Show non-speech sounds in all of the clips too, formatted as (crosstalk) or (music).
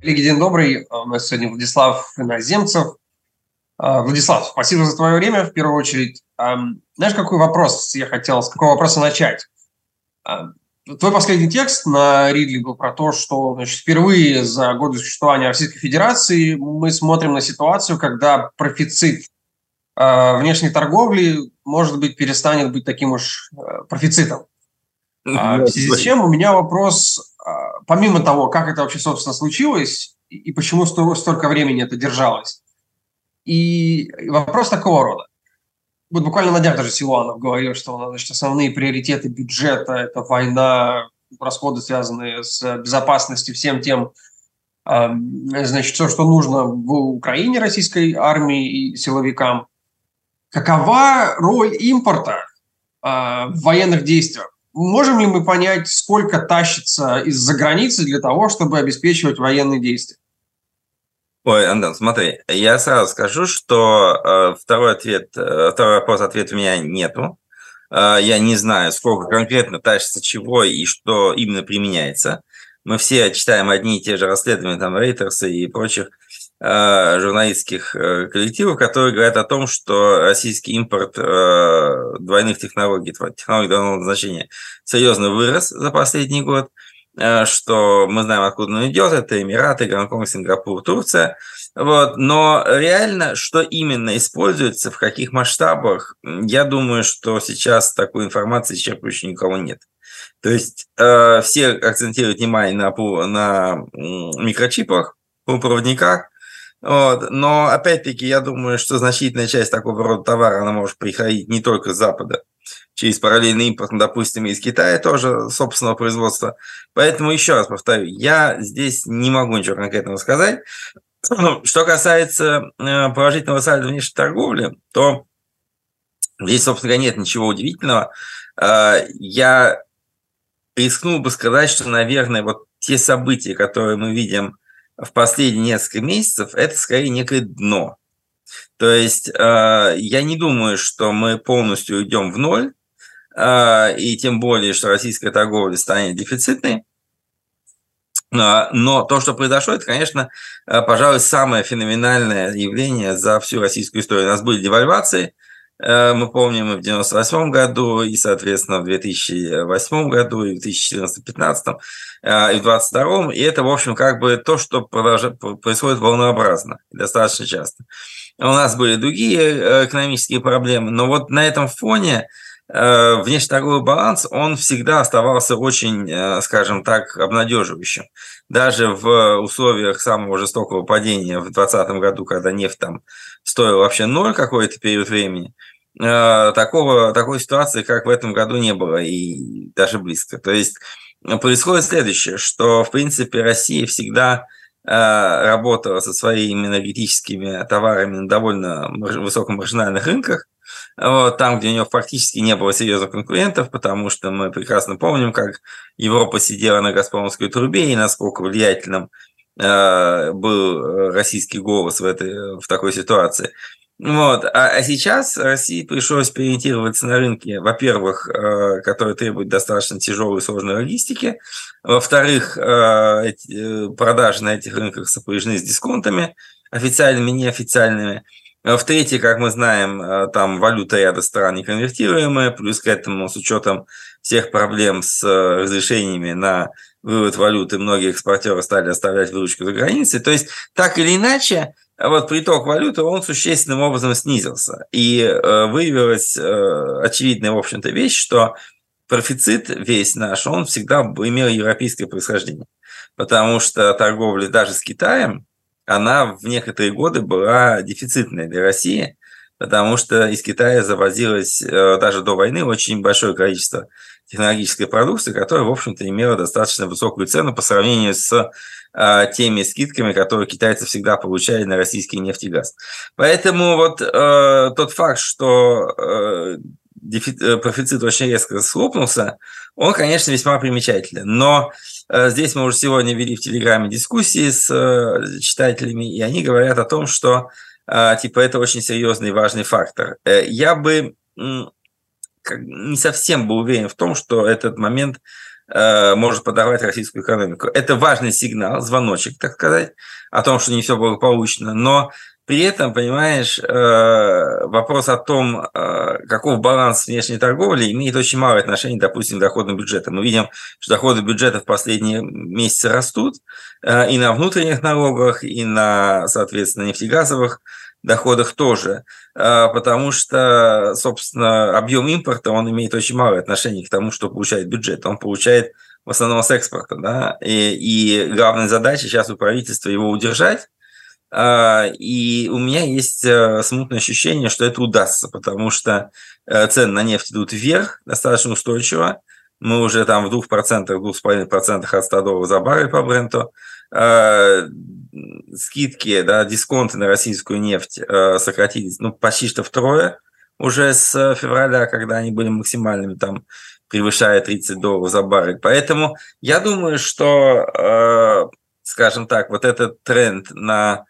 Коллеги, день добрый. У нас сегодня Владислав Иноземцев. А, Владислав, спасибо за твое время в первую очередь. Знаешь, какой вопрос я хотел, с какого вопроса начать? Твой последний текст на Ридли был про то, что значит, впервые за годы существования Российской Федерации мы смотрим на ситуацию, когда профицит а, внешней торговли, может быть, перестанет быть таким уж профицитом. А, в связи с чем у меня вопрос а, помимо того, как это вообще, собственно, случилось и почему столько времени это держалось. И вопрос такого рода. Вот буквально на днях даже Силуанов говорил, что значит, основные приоритеты бюджета – это война, расходы, связанные с безопасностью, всем тем, значит, все, что нужно в Украине российской армии и силовикам. Какова роль импорта в военных действиях? Можем ли мы понять, сколько тащится из-за границы для того, чтобы обеспечивать военные действия? Ой, Антон, смотри, я сразу скажу, что э, второй ответ, э, второй вопрос, ответ у меня нету. Э, я не знаю, сколько конкретно тащится чего и что именно применяется. Мы все читаем одни и те же расследования, там, Рейтерса и прочих журналистских э, коллективов, которые говорят о том, что российский импорт э, двойных технологий, технологий двойного значения серьезно вырос за последний год, что мы знаем, откуда он идет, это Эмираты, Гонконг, Сингапур, Турция. Вот. Но реально, что именно используется, в каких масштабах, я думаю, что сейчас такой информации исчерпывающей никого нет. То есть э, все акцентируют внимание на, на микрочипах, полупроводниках, вот. Но, опять-таки, я думаю, что значительная часть такого рода товара, она может приходить не только с Запада, через параллельный импорт, допустим, из Китая тоже собственного производства. Поэтому, еще раз повторю, я здесь не могу ничего конкретного сказать. Ну, что касается э, положительного сальда внешней торговли, то здесь, собственно нет ничего удивительного. Э, я рискнул бы сказать, что, наверное, вот те события, которые мы видим в последние несколько месяцев, это скорее некое дно. То есть э, я не думаю, что мы полностью уйдем в ноль, э, и тем более, что российская торговля станет дефицитной. Э, но то, что произошло, это, конечно, пожалуй, самое феноменальное явление за всю российскую историю. У нас были девальвации – Э, мы помним и в 98 году, и, соответственно, в 2008 году, и в 2014-2015, э, и в 2022. И это, в общем, как бы то, что происходит волнообразно, достаточно часто. У нас были другие э, экономические проблемы, но вот на этом фоне внешнеторговый баланс, он всегда оставался очень, скажем так, обнадеживающим. Даже в условиях самого жестокого падения в 2020 году, когда нефть там стоила вообще ноль какой-то период времени – Э, такого, такой ситуации, как в этом году, не было и даже близко. То есть э, происходит следующее, что, в принципе, Россия всегда э, работала со своими энергетическими товарами на довольно высокомаржинальных рынках, вот, там, где у него практически не было серьезных конкурентов, потому что мы прекрасно помним, как Европа сидела на «Газпромовской трубе» и насколько влиятельным был российский голос в, этой, в такой ситуации. Вот. А, а сейчас России пришлось переориентироваться на рынке, во-первых, э, которые требуют достаточно тяжелой и сложной логистики, во-вторых, э, э, продажи на этих рынках сопряжены с дисконтами, официальными неофициальными. В-третьих, как мы знаем, там валюта ряда стран неконвертируемая, плюс к этому с учетом всех проблем с разрешениями на вывод валюты, многие экспортеры стали оставлять выручку за границей. То есть, так или иначе, вот приток валюты, он существенным образом снизился. И э, выявилась э, очевидная, в общем-то, вещь, что профицит весь наш, он всегда имел европейское происхождение. Потому что торговля даже с Китаем, она в некоторые годы была дефицитной для России, потому что из Китая завозилось э, даже до войны очень большое количество технологической продукции, которая, в общем-то, имела достаточно высокую цену по сравнению с а, теми скидками, которые китайцы всегда получали на российский нефть и газ. Поэтому вот э, тот факт, что э, профицит очень резко схлопнулся, он, конечно, весьма примечателен. Но э, здесь мы уже сегодня вели в Телеграме дискуссии с э, читателями, и они говорят о том, что э, типа это очень серьезный важный фактор. Я бы э, не совсем был уверен в том, что этот момент э, может подорвать российскую экономику. Это важный сигнал, звоночек, так сказать, о том, что не все благополучно. Но при этом, понимаешь, э, вопрос о том, э, каков баланс внешней торговли, имеет очень мало отношения, допустим, к доходам бюджета. Мы видим, что доходы бюджета в последние месяцы растут и на внутренних налогах, и на, соответственно, нефтегазовых доходах тоже, потому что, собственно, объем импорта, он имеет очень мало отношения к тому, что получает бюджет. Он получает в основном с экспорта, да, и, и главная задача сейчас у правительства его удержать, а, и у меня есть э, смутное ощущение, что это удастся, потому что э, цены на нефть идут вверх достаточно устойчиво. Мы уже там в 2%, 2,5% от 100 долларов за баррель по бренду. А, скидки, да, дисконты на российскую нефть э, сократились ну, почти что втрое уже с февраля, когда они были максимальными, там, превышая 30 долларов за баррель. Поэтому я думаю, что, скажем так, вот этот тренд на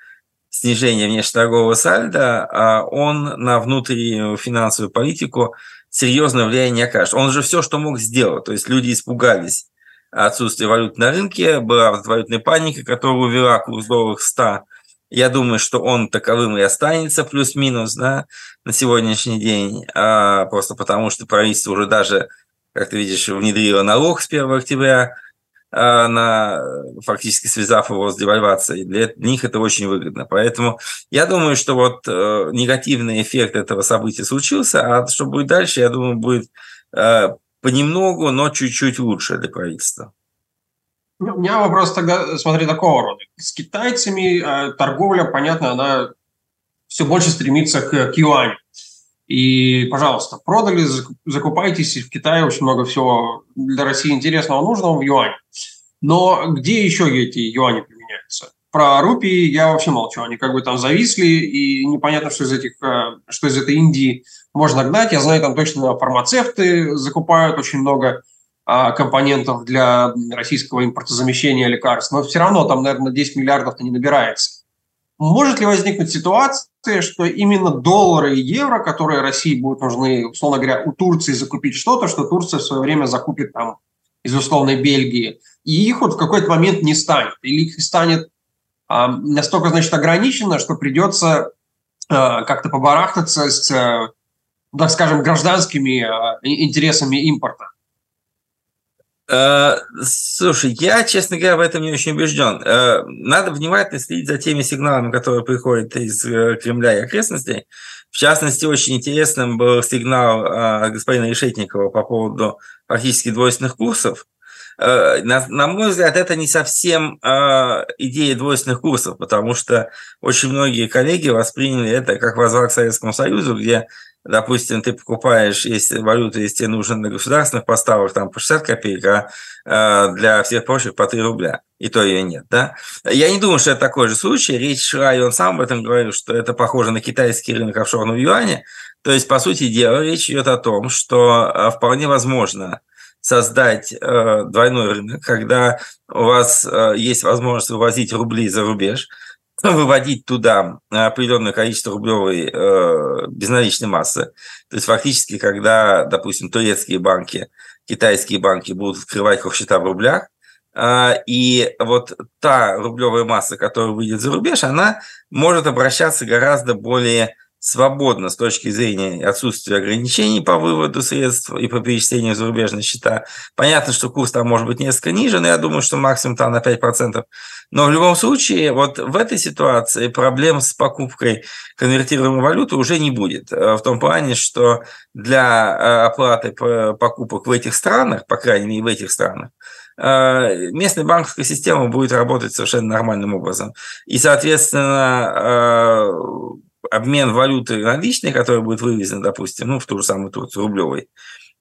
снижения внешнеторгового сальда, а он на внутреннюю финансовую политику серьезное влияние не окажет. Он же все, что мог, сделать. То есть люди испугались отсутствия валют на рынке, была валютная паника, которая увела курс долларов 100. Я думаю, что он таковым и останется плюс-минус да, на сегодняшний день, а просто потому что правительство уже даже, как ты видишь, внедрило налог с 1 октября – а, на, фактически связав его с девальвацией. Для них это очень выгодно. Поэтому я думаю, что вот э, негативный эффект этого события случился, а что будет дальше, я думаю, будет э, понемногу, но чуть-чуть лучше для правительства. У меня вопрос тогда, смотри, такого рода. С китайцами э, торговля, понятно, она все больше стремится к, к юаню. И, пожалуйста, продали, закупайтесь. В Китае очень много всего для России интересного нужного в юане. Но где еще эти юани применяются? Про рупии я вообще молчу. Они как бы там зависли, и непонятно, что из, этих, э, что из этой Индии можно гнать. Я знаю, там точно фармацевты закупают очень много а, компонентов для российского импортозамещения лекарств. Но все равно там, наверное, 10 миллиардов-то не набирается. Может ли возникнуть ситуация, что именно доллары и евро, которые России будут нужны, условно говоря, у Турции закупить что-то, что Турция в свое время закупит там из условной Бельгии, и их вот в какой-то момент не станет, или их станет а, настолько, значит, ограничено, что придется а, как-то побарахтаться с, а, так скажем, гражданскими а, интересами импорта. Э, слушай, я, честно говоря, в этом не очень убежден. Э, надо внимательно следить за теми сигналами, которые приходят из э, Кремля и окрестностей. В частности, очень интересным был сигнал господина Решетникова по поводу практически двойственных курсов. На, на мой взгляд, это не совсем идея двойственных курсов, потому что очень многие коллеги восприняли это как возврат к Советскому Союзу, где допустим, ты покупаешь, если валюта, если тебе нужно на государственных поставок, там по 60 копеек, а э, для всех прочих по 3 рубля. И то ее нет, да? Я не думаю, что это такой же случай. Речь шла, и он сам об этом говорил, что это похоже на китайский рынок офшорного юаня. То есть, по сути дела, речь идет о том, что э, вполне возможно создать э, двойной рынок, когда у вас есть возможность вывозить рубли за рубеж – выводить туда определенное количество рублевой э, безналичной массы. То есть фактически, когда, допустим, турецкие банки, китайские банки будут открывать счета в рублях, э, и вот та рублевая масса, которая выйдет за рубеж, она может обращаться гораздо более свободно с точки зрения отсутствия ограничений по выводу средств и по перечислению зарубежных счета. Понятно, что курс там может быть несколько ниже, но я думаю, что максимум там на 5%. Но в любом случае, вот в этой ситуации проблем с покупкой конвертируемой валюты уже не будет. Э, в том плане, что для э, оплаты покупок в этих странах, по крайней мере в этих странах, э, местная банковская система будет работать совершенно нормальным образом. И, соответственно, обмен валюты наличной, который будет вывезен, допустим, ну, в ту же самую Турцию, рублевой,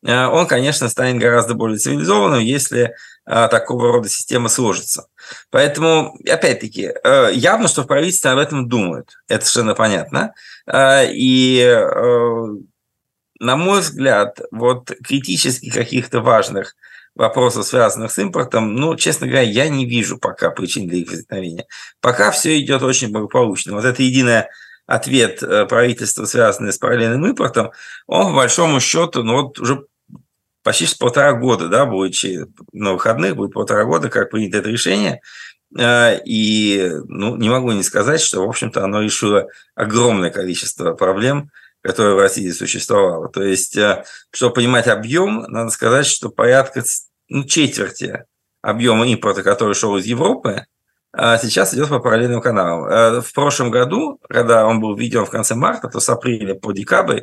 э, он, конечно, станет гораздо более цивилизованным, если э, такого рода система сложится. Поэтому, опять-таки, э, явно, что в правительстве об этом думают. Это совершенно понятно. И, на мой взгляд, вот критически каких-то важных вопросов, связанных с импортом, ну, честно говоря, я не вижу пока причин для их возникновения. Пока все идет очень благополучно. Вот это единая ответ э, правительства, связанный с параллельным импортом, он, по большому счету, ну вот уже почти полтора года, да, будет на выходных, будет полтора года, как принято это решение. Э, и ну, не могу не сказать, что, в общем-то, оно решило огромное количество проблем, которые в России существовало. То есть, э, чтобы понимать объем, надо сказать, что порядка ну, четверти объема импорта, который шел из Европы, сейчас идет по параллельным каналам. В прошлом году, когда он был введен в конце марта, то с апреля по декабрь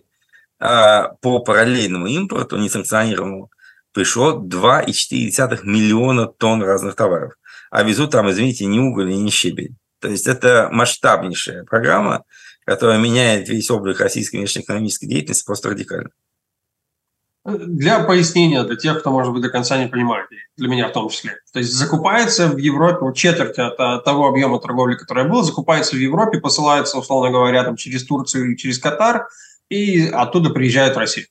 по параллельному импорту, несанкционированному, пришло 2,4 миллиона тонн разных товаров а везут там, извините, не уголь и не щебень. То есть это масштабнейшая программа, которая меняет весь облик российской внешнеэкономической деятельности просто радикально. Для пояснения, для тех, кто, может быть, до конца не понимает, для меня в том числе. То есть закупается в Европе, вот четверть от того объема торговли, который был, закупается в Европе, посылается, условно говоря, там, через Турцию или через Катар, и оттуда приезжает в Россию.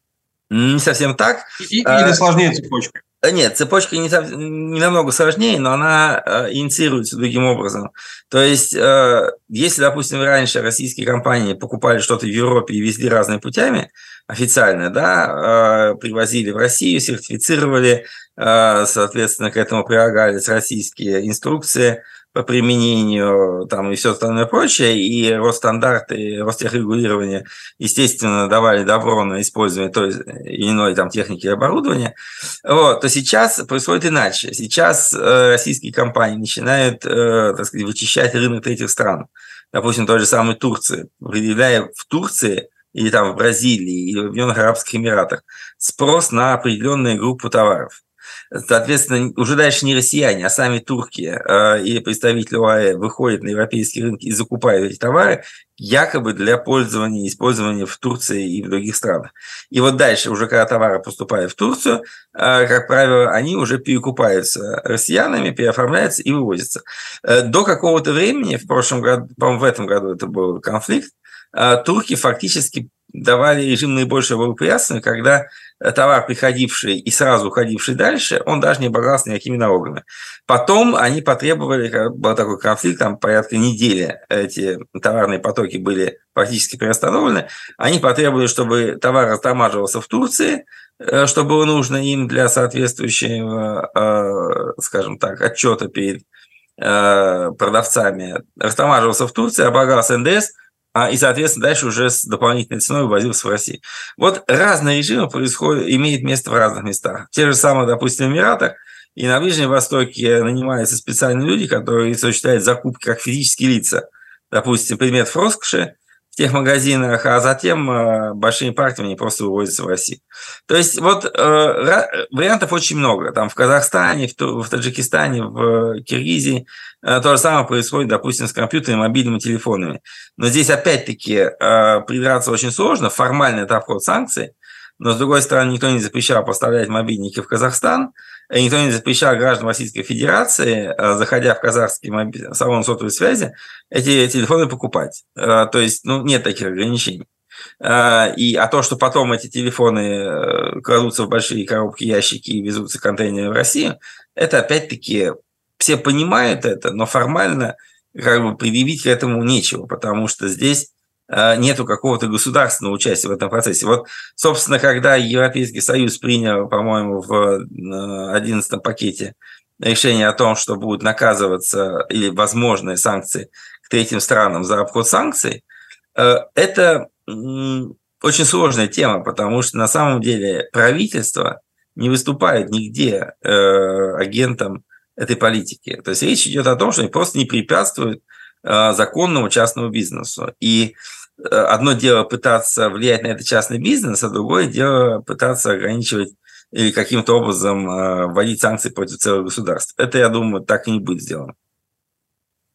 Не совсем так. И, или сложнее цепочка. Нет, цепочка не, не намного сложнее, но она э, инициируется другим образом. То есть, э, если, допустим, раньше российские компании покупали что-то в Европе и везли разными путями, официально, да, э, привозили в Россию, сертифицировали, э, соответственно, к этому прилагались российские инструкции, по применению там, и все остальное прочее, и Росстандарты, Ростехрегулирование, естественно, давали добро на использование той или иной там, техники и оборудования, вот, то сейчас происходит иначе. Сейчас э, российские компании начинают э, так сказать, вычищать рынок третьих стран, допустим, той же самой Турции, предъявляя в Турции или там в Бразилии, или в Объединенных Арабских Эмиратах спрос на определенную группу товаров. Соответственно, уже дальше не россияне, а сами турки э, и представители ОАЭ выходят на европейские рынки и закупают эти товары якобы для пользования и использования в Турции и в других странах. И вот дальше, уже когда товары поступают в Турцию, э, как правило, они уже перекупаются россиянами, переоформляются и вывозятся. Э, до какого-то времени, в прошлом году, по-моему, в этом году это был конфликт, турки фактически давали режим наибольшего благоприятствия, когда товар, приходивший и сразу уходивший дальше, он даже не облагался никакими налогами. Потом они потребовали, был такой конфликт, там порядка недели эти товарные потоки были практически приостановлены, они потребовали, чтобы товар растамаживался в Турции, э, что было нужно им для соответствующего, э, скажем так, отчета перед э, продавцами, растамаживался в Турции, облагался НДС – и, соответственно, дальше уже с дополнительной ценой ввозился в Россию. Вот разные режимы происходят, имеют место в разных местах. Те же самые, допустим, в Эмиратах и на Ближнем Востоке нанимаются специальные люди, которые осуществляют закупки как физические лица. Допустим, предмет роскоши, тех магазинах, а затем э, большими партиями они просто вывозятся в Россию. То есть вот э, вариантов очень много. Там в Казахстане, в, Таджикистане, в Киргизии э, то же самое происходит, допустим, с компьютерами, мобильными телефонами. Но здесь опять-таки придраться очень сложно. Формально это обход санкций. Но, с другой стороны, никто не запрещал поставлять мобильники в Казахстан – никто не запрещал граждан Российской Федерации, э, заходя в казахский салон сотовой связи, эти телефоны покупать. Э, то есть, ну, нет таких ограничений. Э, и, а то, что потом эти телефоны кладутся в большие коробки, ящики и везутся контейнеры в Россию, это опять-таки все понимают это, но формально как бы предъявить к этому нечего, потому что здесь Э, нету какого-то государственного участия в этом процессе. Вот, собственно, когда Европейский Союз принял, по-моему, в 11 э, пакете решение о том, что будут наказываться или возможные санкции к третьим странам за обход санкций, э, это очень сложная тема, потому что на самом деле правительство не выступает нигде агентом этой политики. То есть речь идет о том, что они просто не препятствуют Э, законному частному бизнесу. И э, одно дело пытаться влиять на этот частный бизнес, а другое дело пытаться ограничивать или каким-то образом э, вводить санкции против целых государств. Это, я думаю, так и не будет сделано.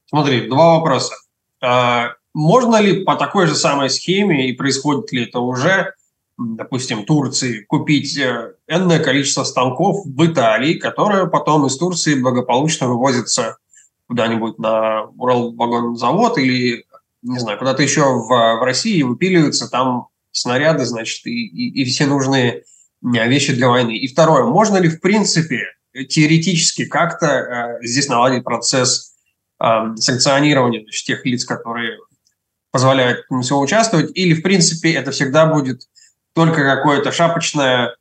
Смотри, два вопроса. Можно ли по такой же самой схеме, и происходит ли это уже, допустим, Турции, купить энное количество станков в Италии, которые потом из Турции благополучно вывозятся куда-нибудь на Уралвагонзавод или, не знаю, куда-то еще в, в России выпиливаются там снаряды, значит, и, и, и все нужные вещи для войны. И второе, можно ли, в принципе, теоретически как-то э, здесь наладить процесс э, санкционирования значит, тех лиц, которые позволяют всего участвовать, или, в принципе, это всегда будет только какое-то шапочное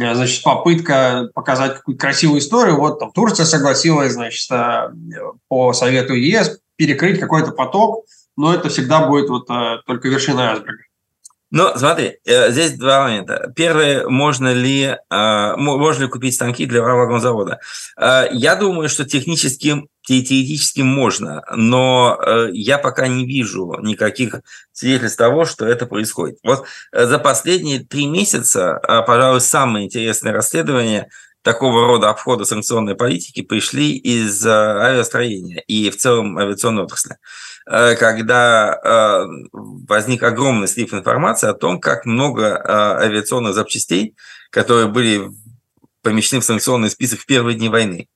значит, попытка показать какую-то красивую историю. Вот там Турция согласилась, значит, по совету ЕС перекрыть какой-то поток, но это всегда будет вот только вершина айсберга. Ну, смотри, э, здесь два момента. Первый, можно ли, э, можно ли купить станки для вагонного завода? Э, я думаю, что технически, теоретически можно, но я пока не вижу никаких свидетельств того, что это происходит. Вот за последние три месяца, пожалуй, самое интересное расследование такого рода обхода санкционной политики пришли из авиастроения и в целом авиационной отрасли. Э, когда э, возник огромный слив информации о том, как много э, авиационных запчастей, которые были помещены в санкционный список в первые дни войны,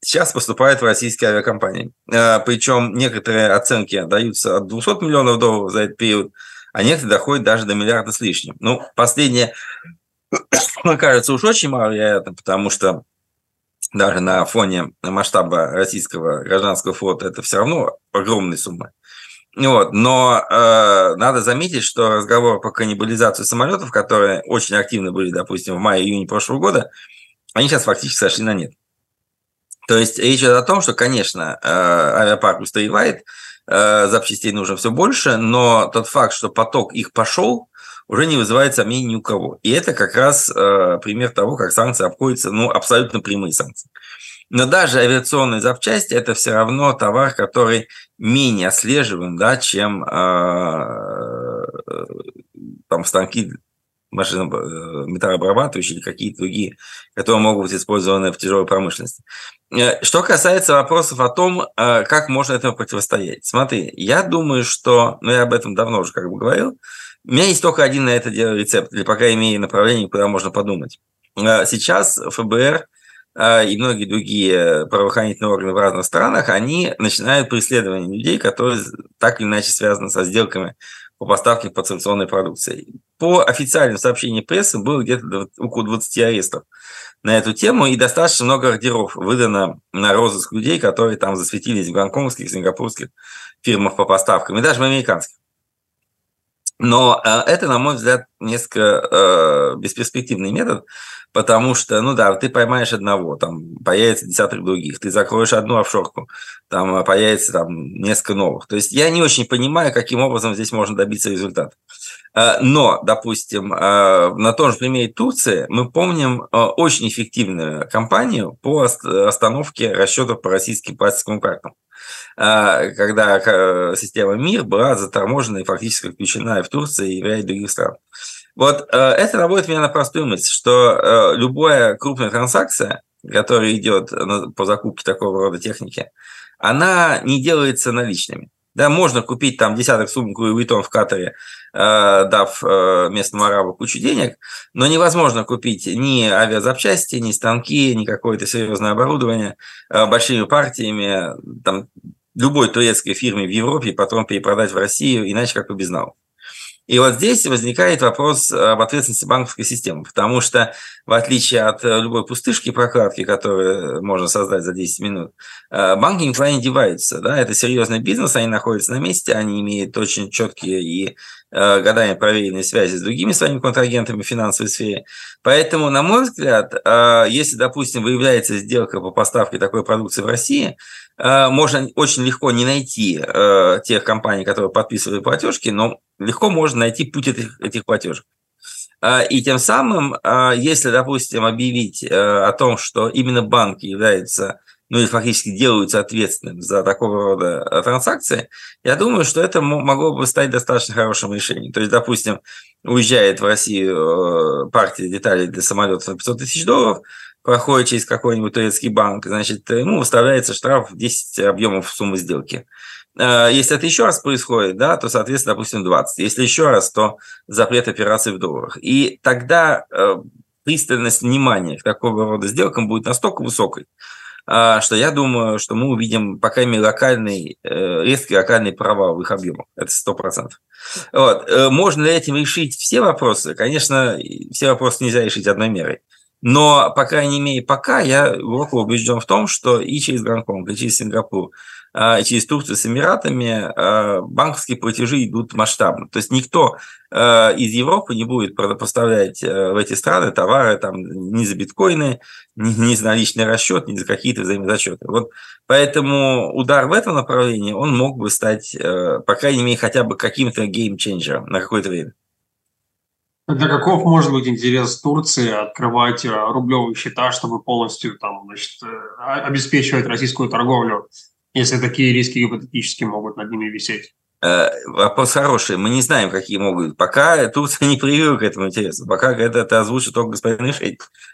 сейчас поступают в российские авиакомпании. Причем некоторые оценки даются от 200 миллионов долларов за этот период, а некоторые доходят даже до миллиарда с лишним. Ну, последнее, (clears throat) мне кажется, уж очень маловероятно, потому что даже на фоне масштаба российского гражданского флота это все равно огромные суммы. Вот. Но э, надо заметить, что разговор по каннибализации самолетов, которые очень активны были, допустим, в мае-июне прошлого года, они сейчас фактически сошли на нет. То есть речь идет о том, что, конечно, э, авиапарк устаревает, э, запчастей нужно все больше, но тот факт, что поток их пошел, уже не вызывает сомнений ни у кого. И это как раз э, пример того, как санкции обходятся, ну, абсолютно прямые санкции. Но даже авиационные запчасти – это все равно товар, который менее отслеживаем, да, чем э, там станки машины э, металлообрабатывающие или какие-то другие, которые могут быть использованы в тяжелой промышленности. Э, что касается вопросов о том, э, как можно этому противостоять. Смотри, я думаю, что, ну я об этом давно уже как бы говорил, у меня есть только один на это дело рецепт, или пока имею направление, куда можно подумать. А, сейчас ФБР а, и многие другие правоохранительные органы в разных странах, они начинают преследование людей, которые так или иначе связаны со сделками по поставке подсанкционной продукции. По официальным сообщениям прессы было где-то около 20 арестов на эту тему, и достаточно много ордеров выдано на розыск людей, которые там засветились в гонконгских, сингапурских фирмах по поставкам, и даже в американских. Но э, это, на мой взгляд, несколько э, бесперспективный метод, потому что, ну да, ты поймаешь одного, там появится десяток других, ты закроешь одну офшорку, там э, появится там несколько новых. То есть я не очень понимаю, каким образом здесь можно добиться результата. Э, но, допустим, на том же примере Турции мы помним очень эффективную кампанию по остановке расчетов по российским пластиковым картам. Когда э, система МИР была заторможена и фактически включена и в Турции, и в ряде других стран. Вот э, это работает меня на простую мысль, что э, любая крупная транзакция, которая идет по закупке такого рода техники, она не делается наличными. Да, можно купить там десяток сумок Louis Vuitton в Катаре, дав местному арабу кучу денег, но невозможно купить ни авиазапчасти, ни станки, ни какое-то серьезное оборудование большими партиями, там любой турецкой фирме в Европе потом перепродать в Россию, иначе как бы без налогов. И вот здесь возникает вопрос об ответственности банковской системы, потому что в отличие от любой пустышки прокладки, которую можно создать за 10 минут, э, банки никуда не деваются. Да? Это серьезный бизнес, они находятся на месте, они имеют очень четкие и Э, годами проверенной связи с другими своими контрагентами в финансовой сфере. Поэтому, на мой взгляд, э, если, допустим, выявляется сделка по поставке такой продукции в России, э, можно очень легко не найти тех компаний, которые подписывали платежки, но легко можно найти путь этих, этих платежек. И тем самым, если, допустим, объявить о том, что именно банк является ну и фактически делаются ответственным за такого рода э, транзакции, я думаю, что это могло бы стать достаточно хорошим решением. То есть, допустим, уезжает в Россию э, партия деталей для самолетов на 500 тысяч долларов, проходит через какой-нибудь турецкий банк, значит, ему выставляется штраф в 10 объемов суммы сделки. Э, если это еще раз происходит, да, то, соответственно, допустим, 20. Если еще раз, то запрет операций в долларах. И тогда пристальность внимания к такого рода сделкам будет настолько высокой, что я думаю, что мы увидим, по крайней мере, локальный, э, резкий локальный провал в их объемах. Это сто процентов. Вот. Э, можно ли этим решить все вопросы? Конечно, все вопросы нельзя решить одной мерой. Но, по крайней мере, пока я глубоко убежден в том, что и через Гонконг, и через Сингапур через Турцию с Эмиратами э, банковские платежи идут масштабно. То есть никто из Европы не будет поставлять в эти страны товары там, ни за биткоины, ни, за наличный расчет, ни за какие-то взаимозачеты. Вот поэтому удар в этом направлении, он мог бы стать, по крайней мере, хотя бы каким-то геймченджером на какое-то время. Для каков может быть интерес Турции открывать рублевые счета, чтобы полностью там, значит, обеспечивать российскую торговлю, если такие риски гипотетически могут над ними висеть? Э, вопрос хороший. Мы не знаем, какие могут. Пока Турция (laughs) не проявила к этому интереса. Пока это, это озвучит только господин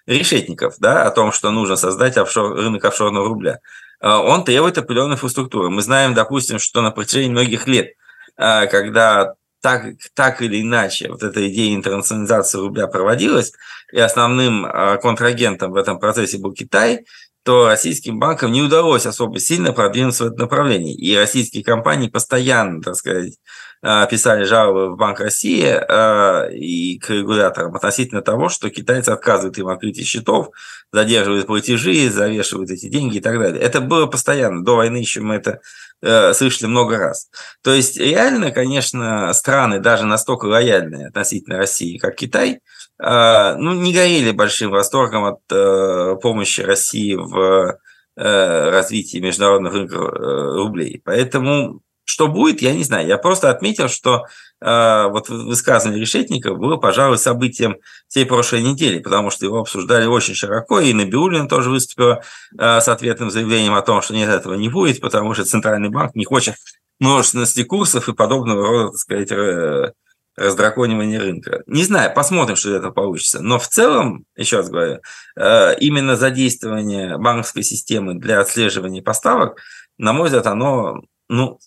Решетников, да, о том, что нужно создать офшор, рынок офшорного рубля. Он требует определенной инфраструктуры. Мы знаем, допустим, что на протяжении многих лет, когда так, так или иначе вот эта идея интернационализации рубля проводилась, и основным контрагентом в этом процессе был Китай, то российским банкам не удалось особо сильно продвинуться в этом направлении. И российские компании постоянно, так сказать, а, писали жалобы в Банк России а, и к регуляторам относительно того, что китайцы отказывают им открытие счетов, задерживают платежи, завешивают эти деньги и так далее. Это было постоянно. До войны еще мы это Э, слышали много раз. То есть реально, конечно, страны даже настолько лояльные относительно России, как Китай, ну, не горели большим восторгом от э, помощи России в развитии международных рынков рублей. Поэтому что будет, я не знаю. Я просто отметил, что э, вот высказывание Решетникова было, пожалуй, событием всей прошлой недели, потому что его обсуждали очень широко, и Набиулина тоже выступила э, с ответным заявлением о том, что нет, этого не будет, потому что Центральный банк не хочет множественности курсов и подобного рода, так сказать, э, раздраконивания рынка. Не знаю, посмотрим, что это получится. Но в целом, еще раз говорю, э, именно задействование банковской системы для отслеживания поставок, на мой взгляд, оно ну,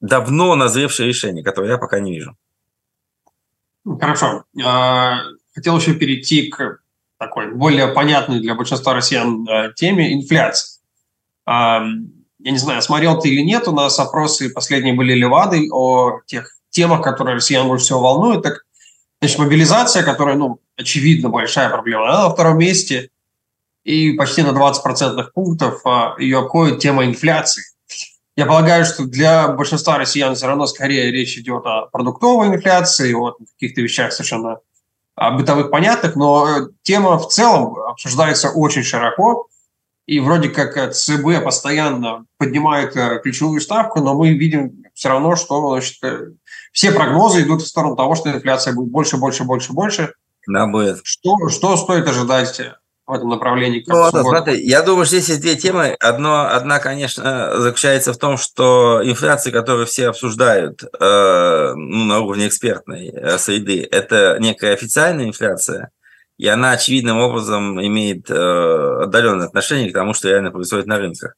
давно назревшее решение, которое я пока не вижу. Хорошо. А, хотел еще перейти к такой более понятной для большинства россиян теме – инфляции. А, я не знаю, смотрел ты или нет, у нас опросы последние были Левадой о тех темах, которые россиян больше всего волнуют. Так, значит, мобилизация, которая, ну, очевидно, большая проблема, она на втором месте, и почти на 20% пунктов ее обходит тема инфляции. Я полагаю, что для большинства россиян все равно скорее речь идет о продуктовой инфляции, о каких-то вещах совершенно бытовых понятных, но э, тема в целом обсуждается очень широко, и вроде как э, ЦБ постоянно поднимает э, ключевую ставку, но мы видим все равно, что значит, все прогнозы идут в сторону того, что инфляция будет больше, больше, больше, больше. Да, будет. Что, что стоит ожидать в этом направлении. Ну, ладно, смотри, я думаю, что здесь есть две темы. Одно, одна, конечно, заключается в том, что инфляция, которую все обсуждают э, ну, на уровне экспертной э, среды, это некая официальная инфляция, и она очевидным образом имеет э, отдаленное отношение к тому, что реально происходит на рынках.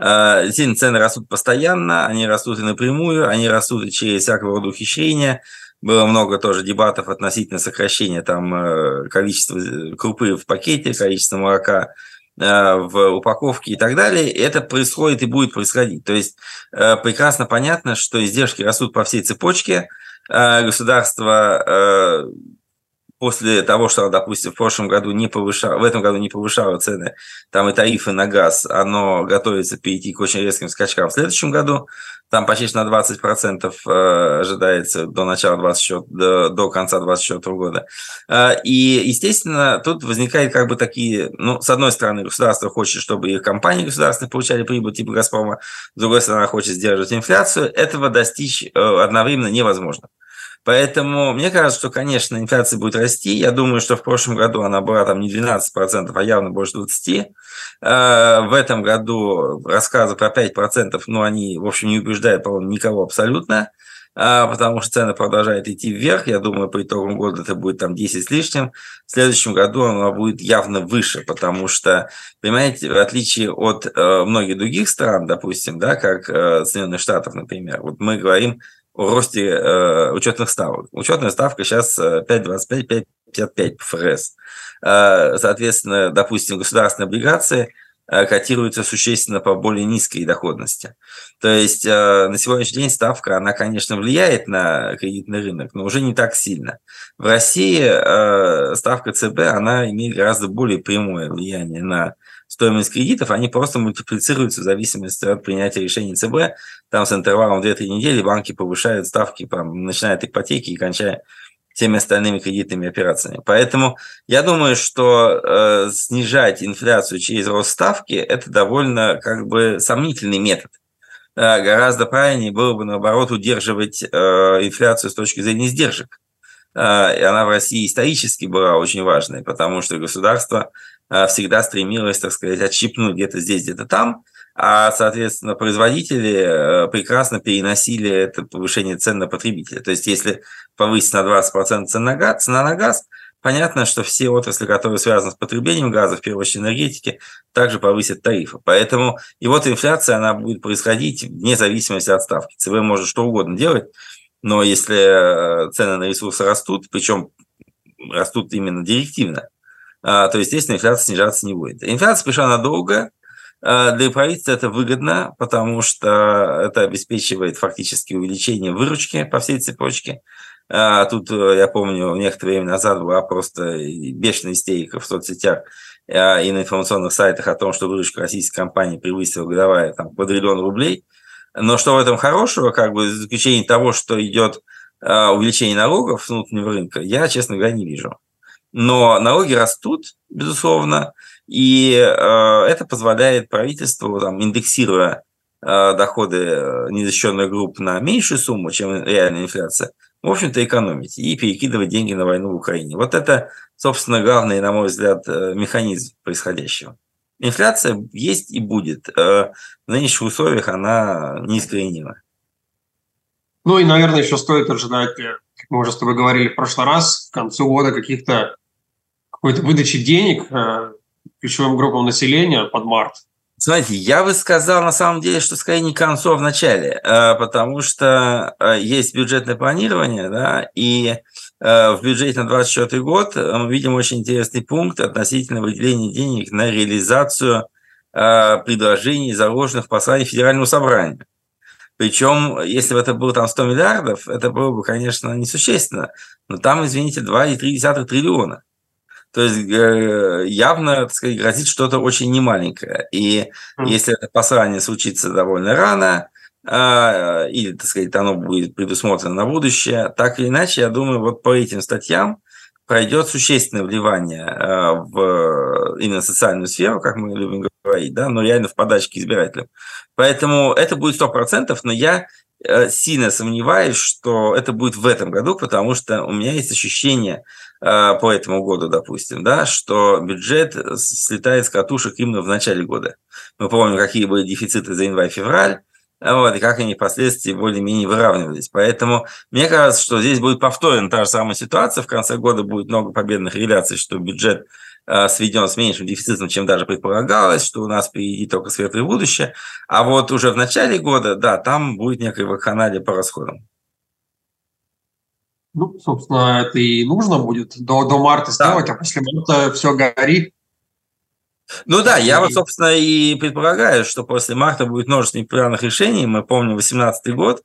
Э, действительно, цены растут постоянно, они растут и напрямую, они растут и через всякого рода ухищрения, было много тоже дебатов относительно сокращения там э, количества э, крупы в пакете, количества молока э, в упаковке и так далее. Это происходит и будет происходить. То есть прекрасно понятно, что издержки растут по всей цепочке. Государство после того, что, допустим, в прошлом году не повышало, в этом году не повышало цены, там и тарифы на газ, оно готовится перейти к очень резким скачкам в следующем году. Там почти на 20% э, ожидается до начала 24, до, до конца 2024 года. Э, и, естественно, тут возникает как бы такие, ну, с одной стороны, государство хочет, чтобы их компании государственные получали прибыль типа «Газпрома», с другой стороны, хочет сдерживать инфляцию. Этого достичь э, одновременно невозможно. Поэтому мне кажется, что, конечно, инфляция будет расти. Я думаю, что в прошлом году она была там не 12%, а явно больше 20%. Э, в этом году рассказы про 5%, ну, они, в общем, не убеждают, по-моему, никого абсолютно э, потому что цены продолжают идти вверх. Я думаю, по итогам года это будет там 10 с лишним. В следующем году оно будет явно выше, потому что, понимаете, в отличие от э, многих других стран, допустим, да, как Соединенных Штатов, например, вот мы говорим росте э, учетных ставок. Учетная ставка сейчас 5,25-5,55 ФРС. Э, соответственно, допустим, государственные облигации Э, котируется существенно по более низкой доходности. То есть э, на сегодняшний день ставка, она, конечно, влияет на кредитный рынок, но уже не так сильно. В России э, ставка ЦБ, она имеет гораздо более прямое влияние на стоимость кредитов, они просто мультиплицируются в зависимости от принятия решений ЦБ. Там с интервалом 2-3 недели банки повышают ставки, начиная от ипотеки и кончая теми остальными кредитными операциями. Поэтому я думаю, что э, снижать инфляцию через рост ставки – это довольно как бы сомнительный метод. Э, гораздо правильнее было бы, наоборот, удерживать э, инфляцию с точки зрения сдержек. Э, и она в России исторически была очень важной, потому что государство всегда стремилось, так сказать, отщипнуть где-то здесь, где-то там, а, соответственно, производители э, прекрасно переносили это повышение цен на потребителя. То есть, если повысить на 20% цена на газ, цена на газ, понятно, что все отрасли, которые связаны с потреблением газа, в первую очередь энергетики, также повысят тарифы. Поэтому и вот инфляция, она будет происходить вне зависимости от ставки. ЦБ может что угодно делать, но если э, цены на ресурсы растут, причем растут именно директивно, то, естественно, инфляция снижаться не будет. Инфляция пришла надолго, Э, для правительства это выгодно, потому что это обеспечивает фактически увеличение выручки по всей цепочке. Э, тут, э, я помню, некоторое время назад была просто бешеная истерика в соцсетях и на информационных сайтах о том, что выручка российской компании превысила годовая там, квадриллион рублей. Но что в этом хорошего, как бы, за исключением того, что идет увеличение налогов внутреннего рынка, я, честно говоря, не вижу. Но налоги растут, безусловно, и э, это позволяет правительству, там, индексируя э, доходы э, незащищенных групп на меньшую сумму, чем реальная инфляция, в общем-то, экономить и перекидывать деньги на войну в Украине. Вот это, собственно, главный, на мой взгляд, э, механизм происходящего. Инфляция есть и будет. Э, в нынешних условиях она неискоренима. Ну и, наверное, еще стоит ожидать, как мы уже с тобой говорили в прошлый раз, к концу года каких-то какой-то выдачи денег ключевым группам населения под март? Смотрите, я бы сказал на самом деле, что скорее не к концу, а в начале, э, потому что э, есть бюджетное планирование, да, и э, в бюджете на 2024 год мы видим очень интересный пункт относительно выделения денег на реализацию предложений, заложенных в послании Федерального собрания. Причем, если бы это было там 100 миллиардов, это было бы, конечно, несущественно. Но там, извините, 2,3 триллиона. То есть э, явно, так сказать, грозит что-то очень немаленькое. И mm. если это посрание случится довольно рано, а, или, так сказать, оно будет предусмотрено на будущее, так или иначе, я думаю, вот по этим статьям пройдет существенное вливание а, в именно социальную сферу, как мы любим говорить, да, но реально в подачке избирателям. Поэтому это будет 100%, но я э, сильно сомневаюсь, что это будет в этом году, потому что у меня есть ощущение, Э, по этому году, допустим, да, что бюджет слетает с катушек именно в начале года. Мы помним, какие были дефициты за январь-февраль, вот, и как они впоследствии более-менее выравнивались. Поэтому мне кажется, что здесь будет повторена та же самая ситуация. В конце года будет много победных реляций, что бюджет э, сведен с меньшим дефицитом, чем даже предполагалось, что у нас впереди только светлое будущее. А вот уже в начале года, да, там будет некое вакханалия по расходам. Ну, собственно, это и нужно будет до, до марта да. сделать, а после марта все горит. Ну да, я вот, собственно, и предполагаю, что после марта будет множество непопулярных решений. Мы помним 18 год,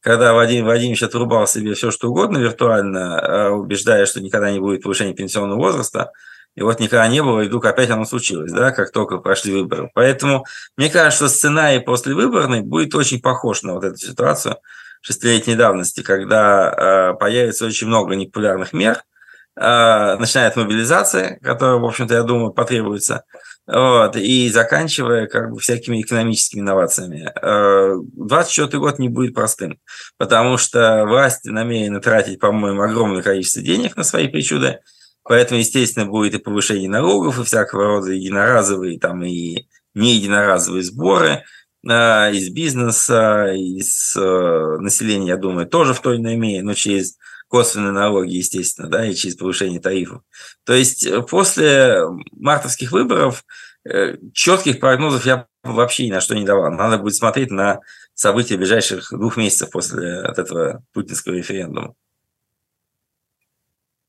когда Вадим Вадимович отрубал себе все, что угодно виртуально, э, убеждая, что никогда не будет повышения пенсионного возраста. И вот никогда не было, и вдруг опять оно случилось, да, как только прошли выборы. Поэтому мне кажется, что сценарий после выборной будет очень похож на вот эту ситуацию – шестилетней давности, когда э, появится очень много непопулярных мер, э, начиная от мобилизации, которая, в общем-то, я думаю, потребуется, вот, и заканчивая как бы всякими экономическими инновациями. 24 э, год не будет простым, потому что власти намерены тратить, по-моему, огромное количество денег на свои причуды, поэтому, естественно, будет и повышение налогов, и всякого рода единоразовые там, и не единоразовые сборы – из бизнеса, из э, населения, я думаю, тоже в той или иной мере, но через косвенные налоги, естественно, да, и через повышение тарифов. То есть э, после мартовских выборов э, четких прогнозов я вообще ни на что не давал. Надо будет смотреть на события ближайших двух месяцев после от этого путинского референдума.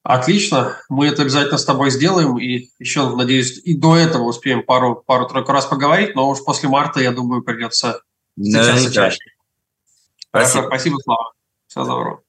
Отлично, мы это обязательно с тобой сделаем, и еще, надеюсь, и до этого успеем пару, пару-тройку раз поговорить, но уж после марта, я думаю, придется встречаться чаще. Спасибо. Хорошо, спасибо, Слава. Всего доброго.